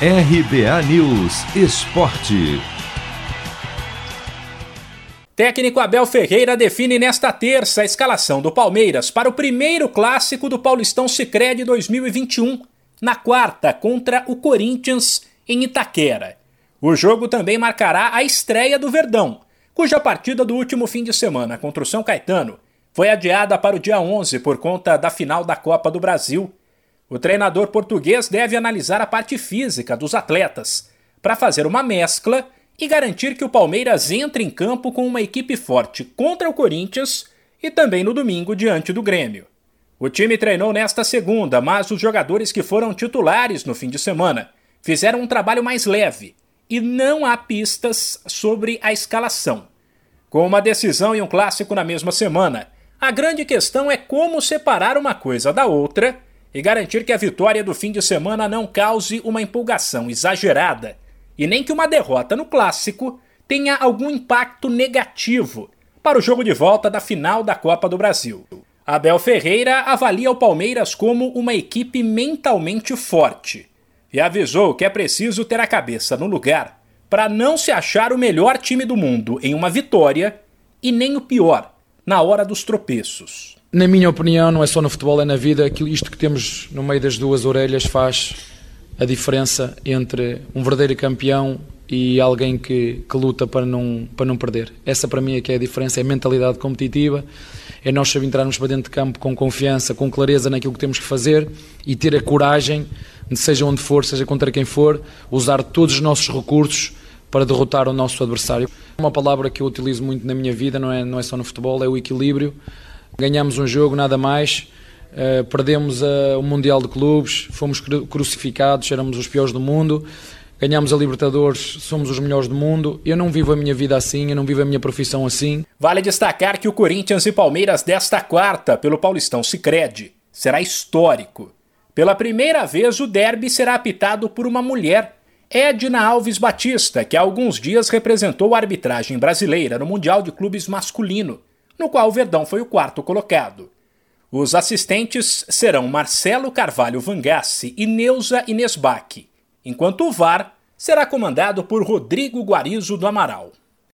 RBA News Esporte. Técnico Abel Ferreira define nesta terça a escalação do Palmeiras para o primeiro clássico do Paulistão Sicredi 2021, na quarta contra o Corinthians em Itaquera. O jogo também marcará a estreia do Verdão, cuja partida do último fim de semana contra o São Caetano foi adiada para o dia 11 por conta da final da Copa do Brasil. O treinador português deve analisar a parte física dos atletas para fazer uma mescla e garantir que o Palmeiras entre em campo com uma equipe forte contra o Corinthians e também no domingo diante do Grêmio. O time treinou nesta segunda, mas os jogadores que foram titulares no fim de semana fizeram um trabalho mais leve e não há pistas sobre a escalação. Com uma decisão e um clássico na mesma semana, a grande questão é como separar uma coisa da outra e garantir que a vitória do fim de semana não cause uma empolgação exagerada e nem que uma derrota no clássico tenha algum impacto negativo para o jogo de volta da final da Copa do Brasil. Abel Ferreira avalia o Palmeiras como uma equipe mentalmente forte e avisou que é preciso ter a cabeça no lugar para não se achar o melhor time do mundo em uma vitória e nem o pior na hora dos tropeços. Na minha opinião, não é só no futebol, é na vida. Isto que temos no meio das duas orelhas faz a diferença entre um verdadeiro campeão e alguém que, que luta para não, para não perder. Essa para mim é que é a diferença, é a mentalidade competitiva, é nós entrarmos para dentro de campo com confiança, com clareza naquilo que temos que fazer e ter a coragem, seja onde for, seja contra quem for, usar todos os nossos recursos para derrotar o nosso adversário. Uma palavra que eu utilizo muito na minha vida, não é, não é só no futebol, é o equilíbrio. Ganhamos um jogo, nada mais, Uh, perdemos uh, o Mundial de Clubes, fomos cru crucificados, éramos os piores do mundo, ganhamos a Libertadores, somos os melhores do mundo. Eu não vivo a minha vida assim, eu não vivo a minha profissão assim. Vale destacar que o Corinthians e Palmeiras desta quarta, pelo Paulistão Sicredi, será histórico. Pela primeira vez, o derby será apitado por uma mulher, Edna Alves Batista, que há alguns dias representou a arbitragem brasileira no Mundial de Clubes masculino, no qual o Verdão foi o quarto colocado. Os assistentes serão Marcelo Carvalho Vangassi e Neuza Inesbach, enquanto o VAR será comandado por Rodrigo Guarizo do Amaral.